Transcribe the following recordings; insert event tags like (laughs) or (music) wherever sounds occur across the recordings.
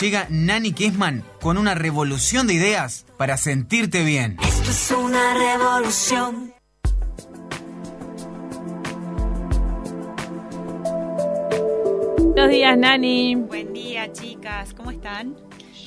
Llega Nani Kessman con una revolución de ideas para sentirte bien. Esto es una revolución. Buenos días, Nani. Buen día, chicas. ¿Cómo están?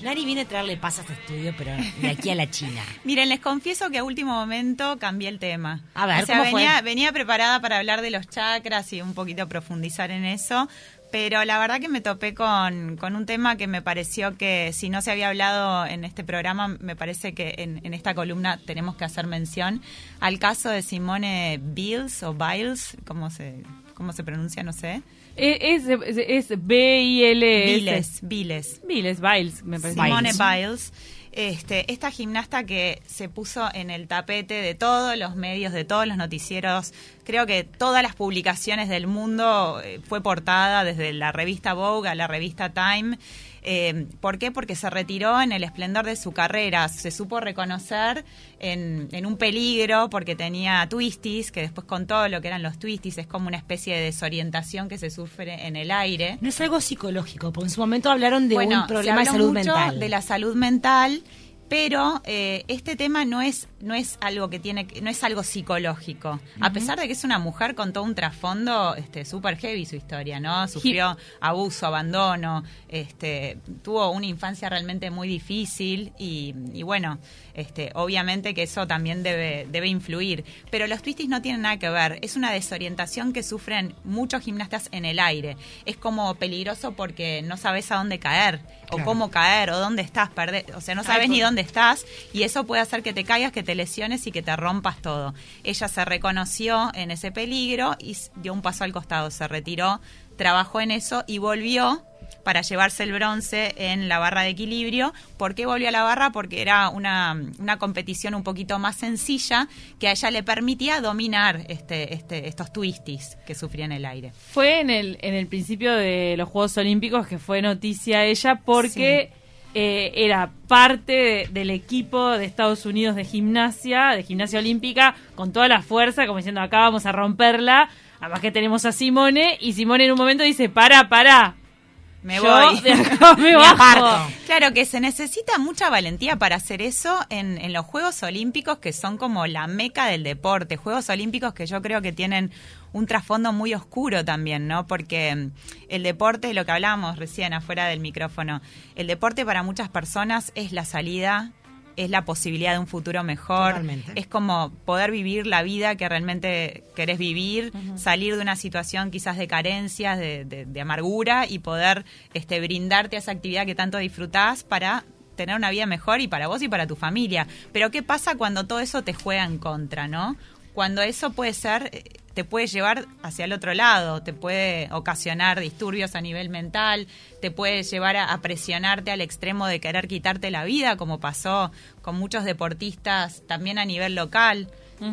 Nari viene a traerle paz a este estudio, pero de aquí a la China. (laughs) Miren, les confieso que a último momento cambié el tema. A ver, o sea, ¿cómo fue? venía, venía preparada para hablar de los chakras y un poquito profundizar en eso, pero la verdad que me topé con, con un tema que me pareció que si no se había hablado en este programa, me parece que en, en esta columna tenemos que hacer mención al caso de Simone Biles o Biles, ¿cómo se, cómo se pronuncia? No sé. Es, es, es B-I-L-S. Biles, Biles. Biles, Biles, me parece. Simone Biles. Este, esta gimnasta que se puso en el tapete de todos los medios, de todos los noticieros, creo que todas las publicaciones del mundo eh, fue portada, desde la revista Vogue a la revista Time. Eh, ¿Por qué? Porque se retiró en el esplendor de su carrera. Se supo reconocer en, en, un peligro porque tenía twisties, que después contó lo que eran los twisties. Es como una especie de desorientación que se sufre en el aire. No es algo psicológico, porque en su momento hablaron de bueno, un problema de se habló salud mucho mental. De la salud mental. Pero eh, este tema no es no es algo que tiene no es algo psicológico. A pesar de que es una mujer con todo un trasfondo este súper heavy su historia no sufrió abuso abandono este tuvo una infancia realmente muy difícil y, y bueno este obviamente que eso también debe debe influir. Pero los twisties no tienen nada que ver. Es una desorientación que sufren muchos gimnastas en el aire. Es como peligroso porque no sabes a dónde caer o cómo caer o dónde estás perder o sea no sabes ni dónde estás y eso puede hacer que te caigas que te lesiones y que te rompas todo ella se reconoció en ese peligro y dio un paso al costado se retiró trabajó en eso y volvió para llevarse el bronce en la barra de equilibrio. ¿Por qué volvió a la barra? Porque era una, una competición un poquito más sencilla que a ella le permitía dominar este, este, estos twisties que sufría en el aire. Fue en el, en el principio de los Juegos Olímpicos que fue noticia ella porque eh, era parte de- del equipo de Estados Unidos de gimnasia, de gimnasia olímpica, con toda la fuerza, como diciendo acá vamos a romperla. Además que tenemos a Simone y Simone en un momento dice, para, para. Me Yo voy. (laughs) de acá me (laughs) Me bajo. Claro que se necesita mucha valentía para hacer eso en, en los Juegos Olímpicos, que son como la meca del deporte. Juegos Olímpicos que yo creo que tienen un trasfondo muy oscuro también, ¿no? Porque mm, el deporte, lo que hablábamos recién afuera del micrófono, el deporte para muchas personas es la salida, es la posibilidad de un futuro mejor, Totalmente. es como poder vivir la vida que realmente querés vivir, salir de una situación quizás de carencias, de, de- de amargura y poder este, brindarte a esa actividad que tanto disfrutás para tener una vida mejor y para vos y para tu familia. Pero ¿qué pasa cuando todo eso te juega en contra, no? Cuando eso puede ser, eh, te puede llevar hacia el otro lado, te puede ocasionar disturbios a nivel mental, te puede llevar a, a presionarte al extremo de querer quitarte la vida, como pasó con muchos deportistas también a nivel local.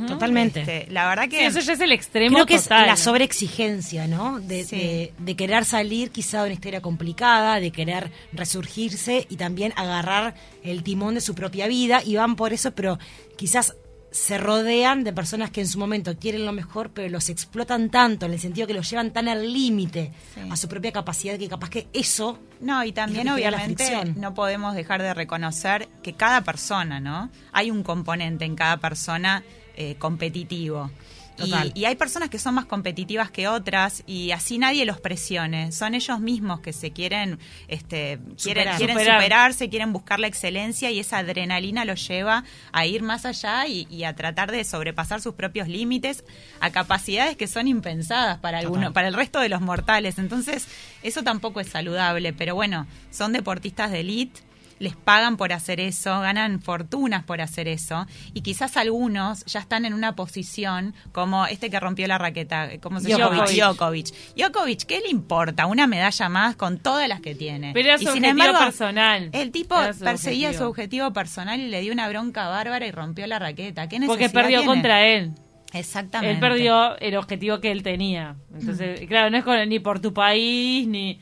Totalmente. Este, la verdad que Sí, eso ya es el extremo Creo que total. es la sobreexigencia, ¿no? De, Sí. de- de querer salir quizá de una historia complicada, de querer resurgirse y también agarrar el timón de su propia vida y van por eso, pero quizás se rodean de personas que en su momento quieren lo mejor, pero los explotan tanto, en el sentido que los llevan tan al límite Sí. a su propia capacidad que capaz que eso No, y también obviamente no podemos dejar de reconocer que cada persona, ¿no? Hay un componente en cada persona eh, competitivo. Y, y hay personas que son más competitivas que otras y así nadie los presione. Son ellos mismos que se quieren, este, quieren, Superar. quieren Superar. superarse, quieren buscar la excelencia y esa adrenalina los lleva a ir más allá y, y a tratar de sobrepasar sus propios límites a capacidades que son impensadas para alguno, para el resto de los mortales. Entonces, eso tampoco es saludable, pero bueno, son deportistas de elite. Les pagan por hacer eso, ganan fortunas por hacer eso, y quizás algunos ya están en una posición como este que rompió la raqueta, ¿cómo se llama? Djokovic. Djokovic. ¿qué le importa? Una medalla más con todas las que tiene. Pero era y su objetivo personal. El tipo su perseguía objetivo. su objetivo personal y le dio una bronca bárbara y rompió la raqueta. ¿Qué Porque perdió tiene? contra él. Exactamente. Él perdió el objetivo que él tenía. Entonces, claro, no es con- ni por tu país, ni...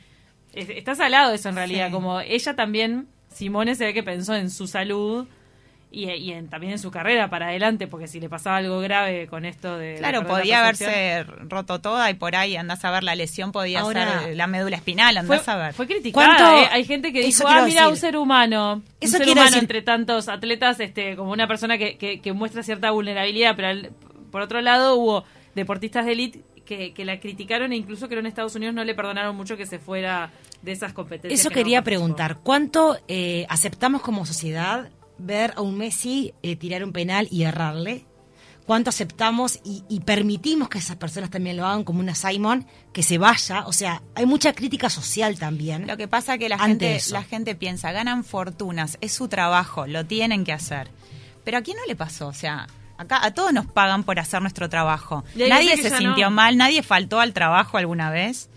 es- Está salado eso en realidad. Sí. Como ella también, Simone se ve que pensó en su salud y, y en- también en su carrera para adelante, porque si le pasaba algo grave con esto de... Claro, podía haberse roto toda y por ahí andás a ver la lesión, podía Ahora- ser la médula espinal, Fue, andás a ver. fue criticada. ¿Cuánto- eh. Hay gente que dijo, ah, mira, decir. un ser humano. Eso un ser humano decir. entre tantos atletas, este, como una persona que, que, que muestra cierta vulnerabilidad, pero al- por otro lado hubo deportistas de élite que, que la criticaron e incluso que en Estados Unidos no le perdonaron mucho que se fuera de esas competencias. Eso que quería preguntar. ¿Cuánto eh, aceptamos como sociedad ver a un Messi eh, tirar un penal y errarle? ¿Cuánto aceptamos y, y permitimos que esas personas también lo hagan como una Simon, que se vaya? O sea, hay mucha crítica social también. Lo que pasa que la gente, eso. la gente piensa, ganan fortunas, es su trabajo, lo tienen que hacer. Pero a quién no le pasó, o sea, acá a todos nos pagan por hacer nuestro trabajo. Nadie se sintió no. mal, nadie faltó al trabajo alguna vez.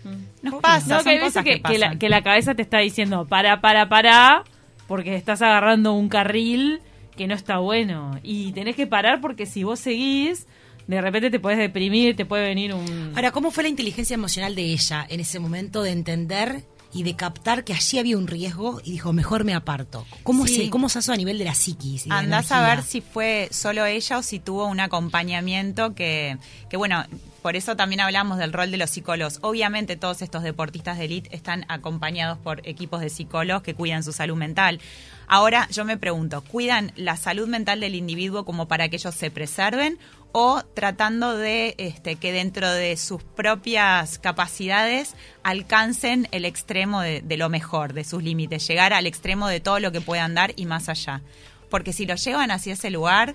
Nos pasa, No, son que hay veces cosas que, que, que la, que la cabeza te está diciendo, para, para, para, porque estás agarrando un carril que no está bueno. Y tenés que parar porque si vos seguís, de repente te puedes deprimir, te puede venir un... Ahora, ¿cómo fue la inteligencia emocional de ella en ese momento de entender y de captar que allí había un riesgo y dijo, mejor me aparto? ¿Cómo, Sí. se, cómo se hizo a nivel de la psiquis? la Andás a ver si fue solo ella o si tuvo un acompañamiento que, que, bueno, por eso también hablamos del rol de los psicólogos. Obviamente todos estos deportistas de élite están acompañados por equipos de psicólogos que cuidan su salud mental. Ahora yo me pregunto, ¿cuidan la salud mental del individuo como para que ellos se preserven o tratando de este, que dentro de sus propias capacidades alcancen el extremo de, de lo mejor, de sus límites, llegar al extremo de todo lo que puedan dar y más allá? Porque si lo llevan hacia ese lugar,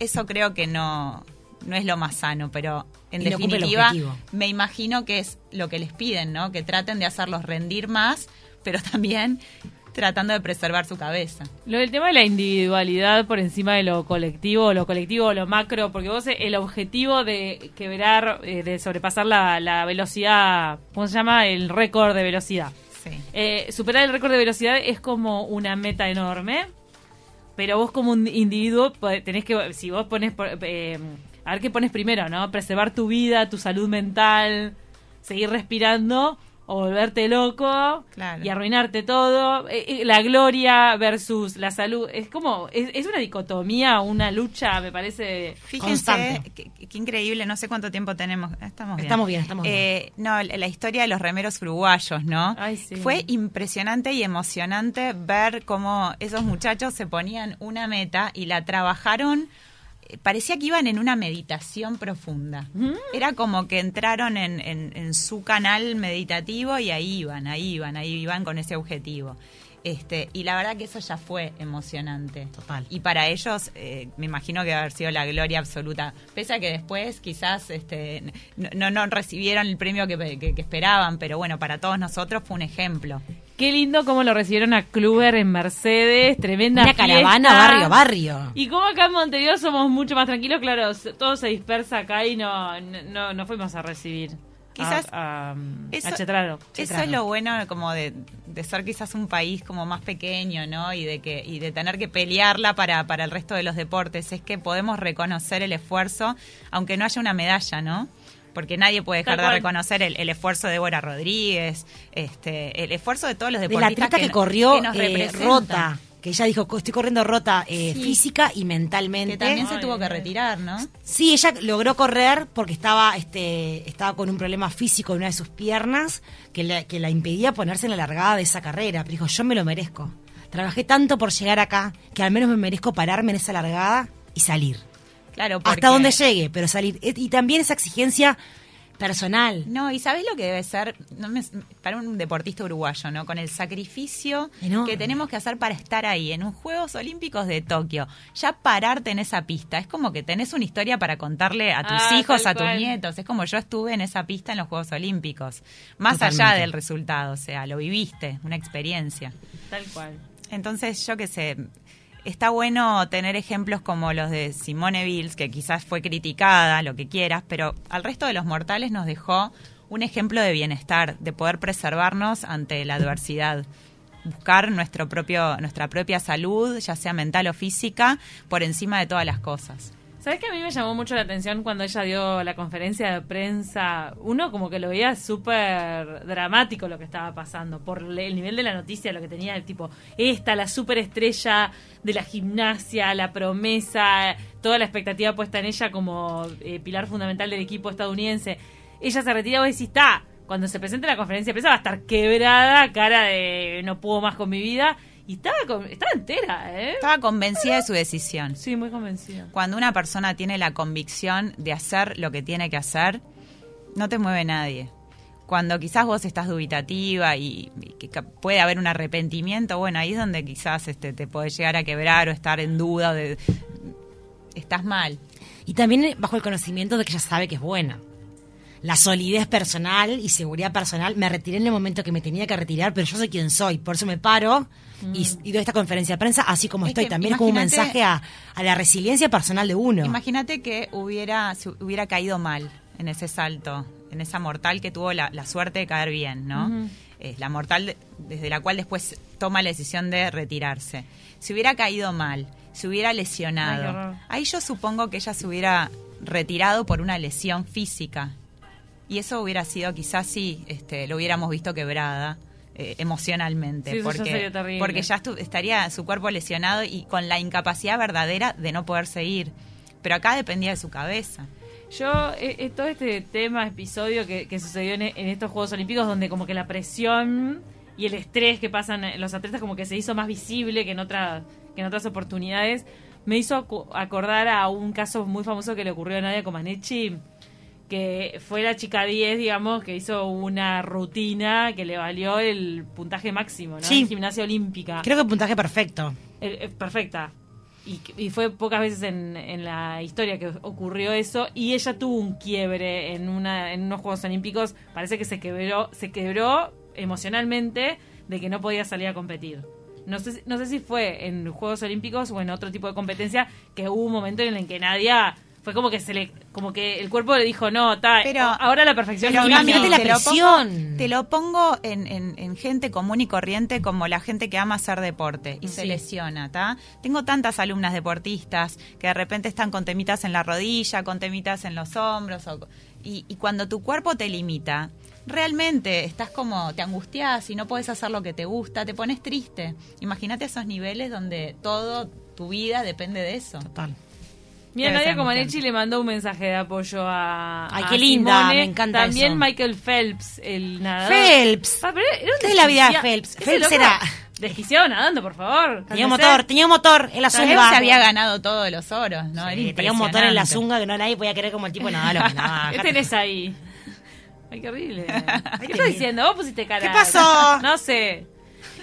eso creo que no, no es lo más sano, pero en Y definitiva me imagino que es lo que les piden, ¿no? Que traten de hacerlos rendir más, pero (laughs) también tratando de preservar su cabeza. Lo del tema de la individualidad por encima de lo colectivo, lo colectivo lo macro, porque vos eh, el objetivo de quebrar, eh, de sobrepasar la, la velocidad, ¿cómo se llama? El récord de velocidad. Sí. Eh, superar el récord de velocidad es como una meta enorme, pero vos como un individuo tenés que, si vos pones, eh, a ver qué pones primero, ¿no? Preservar tu vida, tu salud mental, seguir respirando o volverte loco Claro. y arruinarte todo. Eh, eh, la gloria versus la salud. Es como, es, es una dicotomía, una lucha, me parece. Fíjense Constante. qué, qué increíble, no sé cuánto tiempo tenemos. Estamos bien. Estamos bien, estamos bien. Eh, no, la la historia de los remeros uruguayos, ¿no? Ay, sí. Fue impresionante y emocionante ver cómo esos muchachos se ponían una meta y la trabajaron. Parecía que iban en una meditación profunda. Mm. Era como que entraron en, en- en su canal meditativo y ahí iban, ahí iban, ahí iban con ese objetivo. Este, y la verdad que eso ya fue emocionante. Total. Y para ellos, eh, me imagino que va a haber sido la gloria absoluta. Pese a que después quizás este, no, no, no recibieron el premio que, que- que esperaban, pero bueno, para todos nosotros fue un ejemplo. Qué lindo cómo lo recibieron a Kluber en Mercedes, tremenda Una caravana fiesta. barrio barrio. Y como acá en Montevideo somos mucho más tranquilos, claro, todo se dispersa acá y no, no, no fuimos a recibir. Quizás a, a, eso- a Chetraro. Eso es lo bueno como de, de ser quizás un país como más pequeño, ¿no? Y de que y de tener que pelearla para, para el resto de los deportes. Es que podemos reconocer el esfuerzo, aunque no haya una medalla, ¿no? Porque nadie puede dejar de reconocer el, el esfuerzo de Bora Rodríguez, este, el esfuerzo de todos los De la deportistas que, no- corrió que nos eh, rota, que ella dijo, estoy corriendo rota eh, Sí. física y mentalmente. Que también se Ay, tuvo que retirar, ¿no? Sí, ella logró correr porque estaba, este, estaba con un problema físico en una de sus piernas que la, que la impedía ponerse en la largada de esa carrera. Pero dijo, yo me lo merezco. Trabajé tanto por llegar acá que al menos me merezco pararme en esa largada y salir. Claro, porque... Hasta donde llegue, pero salir. Eh, Y también esa exigencia personal. No, y ¿sabés lo que debe ser no me- para un deportista uruguayo, ¿no? Con el sacrificio Enorme. que tenemos que hacer para estar ahí, en un Juegos Olímpicos de Tokio. Ya pararte en esa pista, es como que tenés una historia para contarle a tus Ah, hijos, a tus cual. nietos. Es como yo estuve en esa pista en los Juegos Olímpicos. Más allá del resultado, o sea, lo viviste, una experiencia. Tal cual. Entonces, yo qué sé, está bueno tener ejemplos como los de Simone Biles, que quizás fue criticada, lo que quieras, pero al resto de los mortales nos dejó un ejemplo de bienestar, de poder preservarnos ante la adversidad buscar nuestro propio, nuestra propia salud, ya sea mental o física, por encima de todas las cosas. ¿Sabes que a mí me llamó mucho la atención cuando ella dio la conferencia de prensa? Uno como que lo veía súper dramático lo que estaba pasando, por el nivel de la noticia, lo que tenía, tipo, esta, la superestrella de la gimnasia, la promesa, toda la expectativa puesta en ella como eh, pilar fundamental del equipo estadounidense. Ella se retira y decís, está, cuando se presente la conferencia de prensa va a estar quebrada, cara de no puedo más con mi vida. Y estaba, estaba entera, ¿eh? Estaba convencida de su decisión. Sí, muy convencida. Cuando una persona tiene la convicción de hacer lo que tiene que hacer, no te mueve nadie. Cuando quizás vos estás dubitativa y, que puede haber un arrepentimiento, bueno, ahí es donde quizás este, te puede llegar a quebrar o estar en duda de estás mal. Y también bajo el conocimiento de que ella sabe que es buena la solidez personal y seguridad personal. Me retiré en el momento que me tenía que retirar, pero yo soy quien soy. Por eso me paro y, mm. doy esta conferencia de prensa así como estoy. También es como un mensaje a, la resiliencia personal de uno. Imagínate que hubiera, hubiera caído mal en ese salto, en esa mortal que tuvo la, suerte de caer bien, ¿no? Es la mortal desde la cual después toma la decisión de retirarse. Si hubiera caído mal, se hubiera lesionado, ahí yo supongo que ella se hubiera retirado por una lesión física y eso hubiera sido quizás sí, este, lo hubiéramos visto quebrada. Eh, emocionalmente porque porque ya estaría su cuerpo lesionado y con la incapacidad verdadera de no poder seguir. Pero acá dependía de su cabeza. Yo, eh, eh, todo este tema, episodio que, sucedió en, estos Juegos Olímpicos, donde como que la presión y el estrés que pasan los atletas como que se hizo más visible que en, otra, que en otras oportunidades, me hizo acordar a un caso muy famoso que le ocurrió a Nadia Comaneci, que fue la chica 10, digamos, que hizo una rutina que le valió el puntaje máximo, ¿no? Sí. En gimnasia olímpica. Creo que puntaje perfecto. perfecta. Y, fue pocas veces en, en, la historia que ocurrió eso y ella tuvo un quiebre en una en unos Juegos Olímpicos parece que se quebró se quebró emocionalmente de que no podía salir a competir no sé no sé si fue en Juegos Olímpicos o en otro tipo de competencia que hubo un momento en el que nadie fue como que se le como que el cuerpo le dijo no está pero ahora la perfección pero la presión te lo pongo en, en, gente común y corriente como la gente que ama hacer deporte y se lesiona ¿está? tengo tantas alumnas deportistas que de repente están con temitas en la rodilla con temitas en los hombros y, y cuando tu cuerpo te limita realmente estás como, te angustias y no puedes hacer lo que te gusta, te pones triste. Imagínate esos niveles donde todo tu vida depende de eso. Total. Mira, Nadia Comaneci le mandó un mensaje de apoyo a. Ay, qué linda, me encanta. También Michael Phelps, el nadador. Phelps. Ah, ¿Qué es la vida de Phelps? Phelps era. Desquiciado nadando, por favor. Tenía un motor, tenía un motor en la zunga. Él se había ganado todos los oros, ¿no? tenía un motor en la zunga que no nadie podía querer como el tipo nada lo que. ¿Qué (laughs) tenés ahí? Ay, qué horrible. (laughs) ¿Qué estás diciendo? Vos pusiste cara. ¿Qué pasó? (laughs) No sé.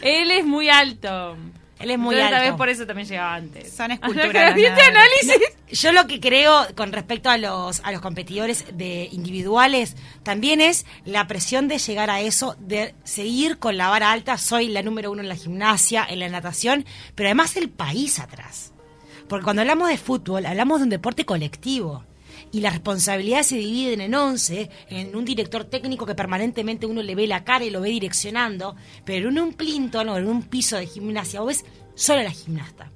Él es muy alto. Él es muy alto. Tal vez por eso también llegaba antes. Son (laughs) esculturas. análisis? Yo lo que creo con respecto a los, a los competidores de individuales también es la presión de llegar a eso, de seguir con la vara alta. Soy la número uno en la gimnasia, en la natación, pero además el país atrás. Porque cuando hablamos de fútbol, hablamos de un deporte colectivo y las responsabilidades se dividen en 11, en un director técnico que permanentemente uno le ve la cara y lo ve direccionando, pero en un plinton o en un piso de gimnasia vos ves solo la gimnasta.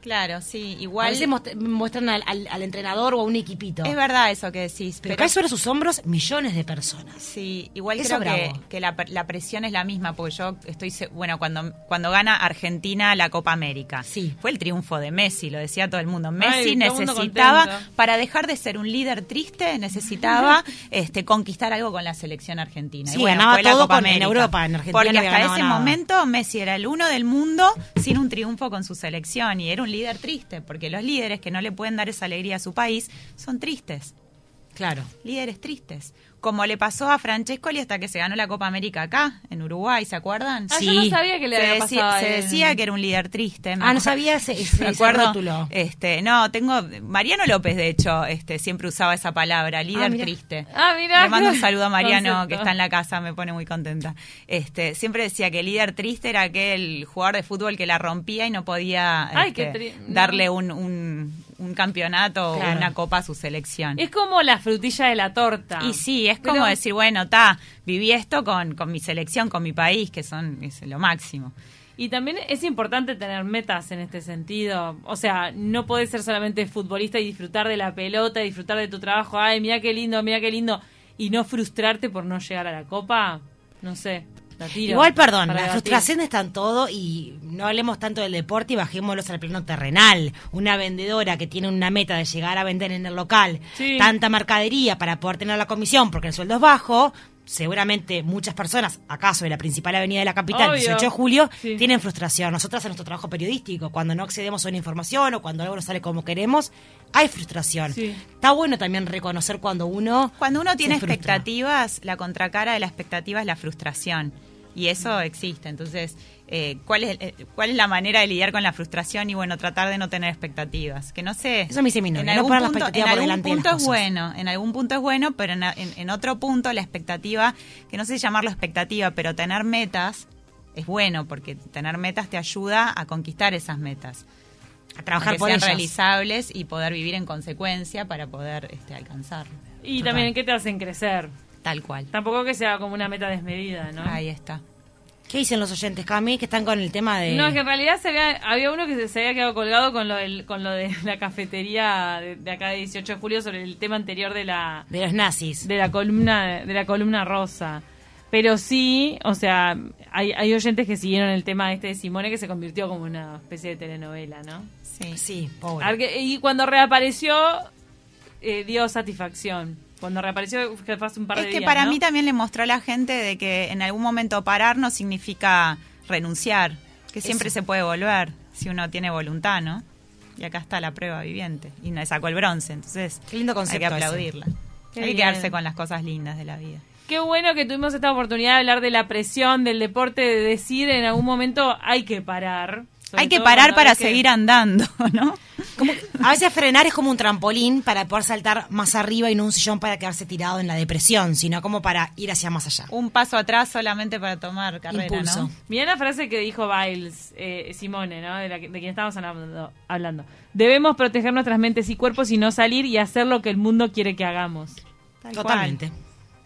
Claro, sí, igual. A veces muestran al, entrenador o a un equipito. Es verdad eso que decís. Pero, cae sobre sus hombros millones de personas. Sí, igual creo que, la, presión es la misma, porque yo estoy. Bueno, cuando, cuando gana Argentina la Copa América. Sí. Fue el triunfo de Messi, lo decía todo el mundo. Messi necesitaba, para dejar de ser un líder triste, necesitaba (laughs) este, conquistar algo con la selección argentina. Sí, ganaba todo en Europa, en Argentina. Porque hasta ese momento Messi era el uno del mundo sin un triunfo con su selección y era un líder triste, porque los líderes que no le pueden dar esa alegría a su país son tristes. Claro. Líderes tristes. Como le pasó a Francescoli hasta que se ganó la Copa América acá, en Uruguay, ¿se acuerdan? Ah, yo no sabía que le se había decía, pasado se decía que era un líder triste. Ah, no sabía ese, ese, acuerdo, rótulo. este, no, tengo Mariano López de hecho, este siempre usaba esa palabra, líder mira. triste. Ah, mira, Le mando un saludo a Mariano concepto. que está en la casa, me pone muy contenta. Este, siempre decía que el líder triste era aquel jugador de fútbol que la rompía y no podía Ay, qué este, darle un, un, un campeonato Claro. o una copa a su selección. Es como la frutilla de la torta. Y sí, es Pero- como decir, bueno, ta, viví esto con, con mi selección, con mi país, que son es lo máximo. Y también es importante tener metas en este sentido. O sea, no podés ser solamente futbolista y disfrutar de la pelota, disfrutar de tu trabajo. Ay, mira qué lindo, mira qué lindo. Y no frustrarte por no llegar a la copa. No sé. Igual, perdón, la debatir. frustración está en todo y no hablemos tanto del deporte y bajémoslos al plano terrenal. Una vendedora que tiene una meta de llegar a vender en el local Sí. tanta mercadería para poder tener la comisión porque el sueldo es bajo, seguramente muchas personas, acaso en la principal avenida de la capital, Obvio. 18 de julio, Sí. tienen frustración. Nosotras en nuestro trabajo periodístico, cuando no accedemos a una información o cuando algo no sale como queremos, hay frustración. Sí. Está bueno también reconocer cuando uno... Cuando uno tiene expectativas, la contracara de la expectativa es la frustración. Y eso existe. Entonces, eh, ¿cuál, es, eh, ¿cuál es la manera de lidiar con la frustración? Y bueno, tratar de no tener expectativas. Que no sé. Eso me dice mi novia, En no algún poner la punto, expectativa en por algún delante de las punto es cosas. bueno. En algún punto es bueno, pero en, en- en otro punto la expectativa, que no sé llamarlo expectativa, pero tener metas es bueno porque tener metas te ayuda a conquistar esas metas. A trabajar que por sean ellas. realizables y poder vivir en consecuencia para poder este, alcanzarlo. Y Total. también qué te hacen crecer. Tal cual. Tampoco que sea como una meta desmedida, ¿no? Ahí está. ¿Qué dicen los oyentes, Cami, que están con el tema de... No, es que en realidad se había, había uno que se, se había quedado colgado con lo, del, con lo de (laughs) la cafetería de, de acá de 18 de julio sobre el tema anterior de la de los nazis. de la columna de la columna rosa. Pero sí, o sea, hay, hay oyentes que siguieron el tema este de Simone que se convirtió como una especie de telenovela, ¿no? Sí. Sí, pobre. Y cuando reapareció, eh, dio satisfacción. Cuando reapareció, que fue hace un par de Es días. que para ¿no? mí también le mostró a la gente de que en algún momento parar no significa renunciar, que siempre Eso. se puede volver si uno tiene voluntad, ¿no? Y acá está la prueba viviente. Y me sacó el bronce, entonces Qué lindo hay que concepto aplaudirla. Qué hay que quedarse con las cosas lindas de la vida. Qué bueno que tuvimos esta oportunidad de hablar de la presión del deporte, de decir en algún momento hay que parar. Sobre hay que parar para que- seguir andando, (laughs) ¿no? Como- a veces frenar es como un trampolín para poder saltar más arriba y no un sillón para quedarse tirado en la depresión, sino como para ir hacia más allá. Un paso atrás solamente para tomar carrera, Impulso. ¿no? Mirá la frase que dijo Biles, eh, Simone, ¿no? De, la que- de quien estábamos hablando, hablando. Debemos proteger nuestras mentes y cuerpos y no salir y hacer lo que el mundo quiere que hagamos. Tal Totalmente.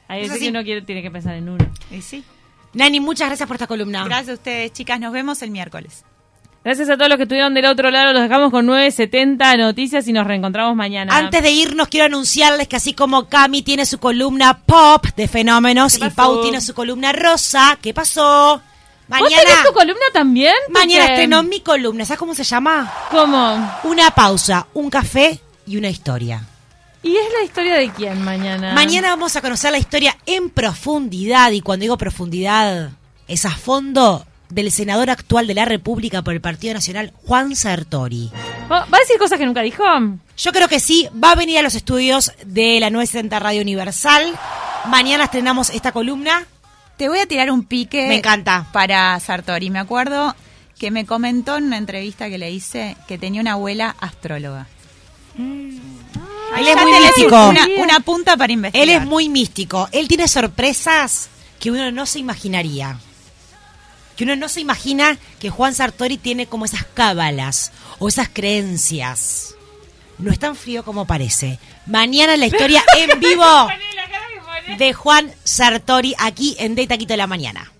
Hay Es veces que uno quiere, tiene que pensar en uno. cual. Y sí. Nani, muchas gracias por esta columna. Gracias a ustedes, chicas. Nos vemos el miércoles. Gracias a todos los que estuvieron del otro lado. Los dejamos con 970 noticias y nos reencontramos mañana. Antes de irnos, quiero anunciarles que así como Cami tiene su columna pop de fenómenos ¿Qué y? Pau tiene su columna rosa, ¿qué pasó? ¿Vos Mañana, tenés tu columna también? mañana estrenó mi columna. ¿Sabes cómo se llama? ¿Cómo? Una pausa, un café y una historia. ¿Y es la historia de quién mañana? Mañana vamos a conocer la historia en profundidad y cuando digo profundidad es a fondo del senador actual de la República por el Partido Nacional, Juan Sartori. ¿Va va a decir cosas que nunca dijo? Yo creo que sí, va a venir a los estudios de la 970 Radio Universal. Mañana estrenamos esta columna. Te voy a tirar un pique. Me encanta. Para Sartori. Me acuerdo que me comentó en una entrevista que le hice que tenía una abuela astróloga. Él es muy místico. Una, una punta para investigar. Él es muy místico. Él tiene sorpresas que uno no se imaginaría. Que uno no se imagina que Juan Sartori tiene como esas cábalas o esas creencias. No es tan frío como parece. Mañana la historia en vivo (laughs) de Juan Sartori aquí en De Taquito de la Mañana.